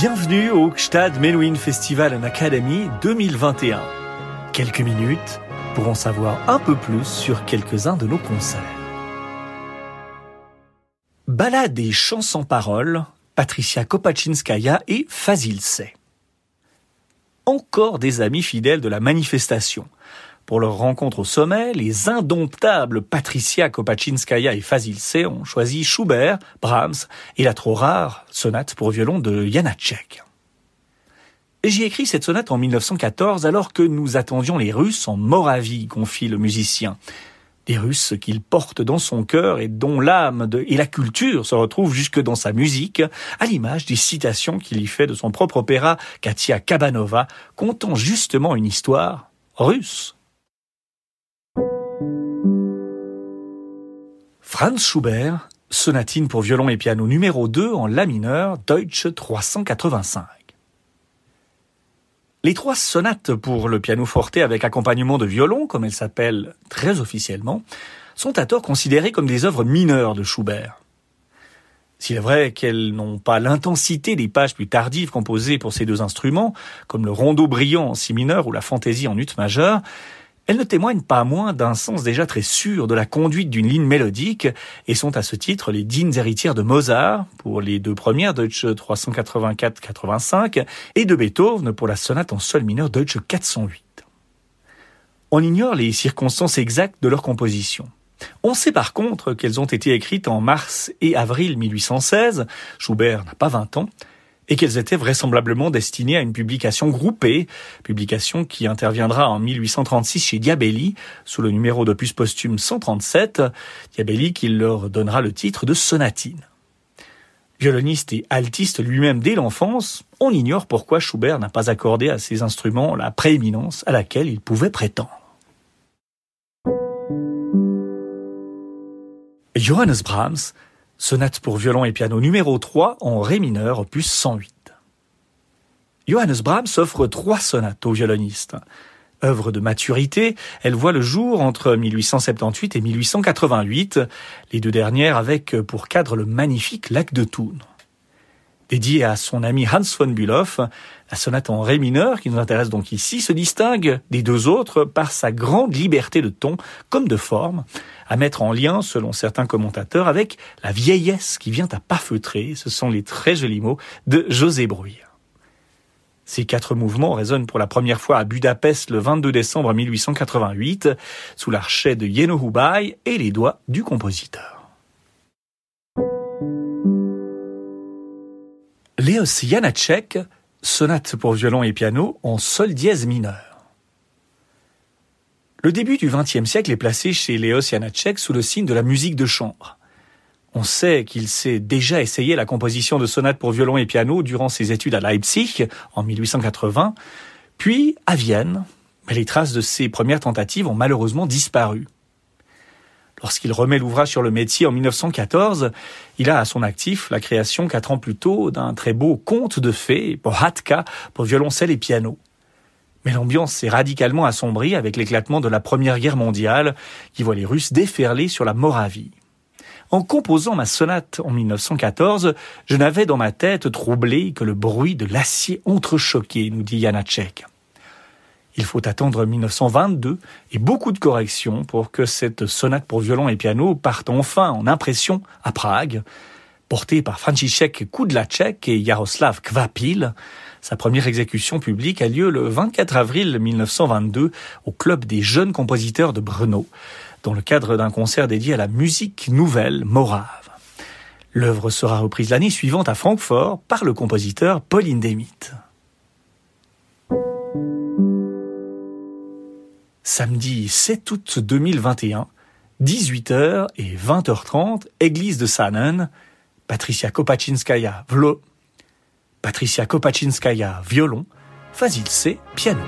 Bienvenue au Gstad Menuhin Festival and Academy 2021. Quelques minutes pour en savoir un peu plus sur quelques-uns de nos concerts. Balade et chants sans paroles, Patricia Kopachinskaya et Fazil. Encore des amis fidèles de la manifestation. Pour leur rencontre au sommet, les indomptables Patricia Kopachinskaya et Fazil ont choisi Schubert, Brahms et la trop rare sonate pour violon de Janacek. J'ai écrit cette sonate en 1914 alors que nous attendions les Russes en Moravie, confie le musicien. Des Russes qu'il porte dans son cœur et dont l'âme et la culture se retrouvent jusque dans sa musique, à l'image des citations qu'il y fait de son propre opéra Katia Kabanova, contant justement une histoire russe. Franz Schubert, sonatine pour violon et piano numéro 2 en La mineur, Deutsche 385. Les trois sonates pour le piano forte avec accompagnement de violon, comme elles s'appellent très officiellement, sont à tort considérées comme des œuvres mineures de Schubert. S'il est vrai qu'elles n'ont pas l'intensité des pages plus tardives composées pour ces deux instruments, comme le rondeau brillant en si mineur ou la fantaisie en ut majeur, elles ne témoignent pas moins d'un sens déjà très sûr de la conduite d'une ligne mélodique et sont à ce titre les dignes héritières de Mozart pour les deux premières Deutsche 384-85 et de Beethoven pour la sonate en sol mineur Deutsche 408. On ignore les circonstances exactes de leur composition. On sait par contre qu'elles ont été écrites en mars et avril 1816, Schubert n'a pas 20 ans, et qu'elles étaient vraisemblablement destinées à une publication groupée, publication qui interviendra en 1836 chez Diabelli, sous le numéro d'opus posthume 137, Diabelli qui leur donnera le titre de sonatine. Violoniste et altiste lui-même dès l'enfance, on ignore pourquoi Schubert n'a pas accordé à ses instruments la prééminence à laquelle il pouvait prétendre. Johannes Brahms Sonate pour violon et piano numéro 3 en Ré mineur, opus 108. Johannes Brahms offre trois sonates aux violonistes. Œuvre de maturité, elle voit le jour entre 1878 et 1888, les deux dernières avec pour cadre le magnifique lac de Thun. Dédiée à son ami Hans von Bülow, la sonate en ré mineur, qui nous intéresse donc ici, se distingue des deux autres par sa grande liberté de ton comme de forme, à mettre en lien, selon certains commentateurs, avec la vieillesse qui vient à pas feutrer, ce sont les très jolis mots de José Bruyère. Ces quatre mouvements résonnent pour la première fois à Budapest le 22 décembre 1888, sous l'archet de Yeno Hubay et les doigts du compositeur. Léos Janacek, sonate pour violon et piano en sol dièse mineur. Le début du XXe siècle est placé chez Léos Janacek sous le signe de la musique de chambre. On sait qu'il s'est déjà essayé la composition de sonates pour violon et piano durant ses études à Leipzig en 1880, puis à Vienne, mais les traces de ses premières tentatives ont malheureusement disparu. Lorsqu'il remet l'ouvrage sur le métier en 1914, il a à son actif la création quatre ans plus tôt d'un très beau conte de fées, Pohatka, pour violoncelle et piano. Mais l'ambiance s'est radicalement assombrie avec l'éclatement de la Première Guerre mondiale qui voit les Russes déferler sur la Moravie. En composant ma sonate en 1914, je n'avais dans ma tête troublé que le bruit de l'acier entrechoqué, nous dit Janacek. Il faut attendre 1922 et beaucoup de corrections pour que cette sonate pour violon et piano parte enfin en impression à Prague, portée par Franciszek Kudlacek et Jaroslav Kvapil. Sa première exécution publique a lieu le 24 avril 1922 au Club des jeunes compositeurs de Brno, dans le cadre d'un concert dédié à la musique nouvelle morave. L'œuvre sera reprise l'année suivante à Francfort par le compositeur Paul Hindemith. Samedi 7 août 2021, 18h et 20h30, église de Sanen, Patricia Kopachinskaya, vlo... Patricia Kopachinskaya, violon, Fazil C, piano.